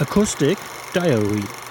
Acoustic Diary.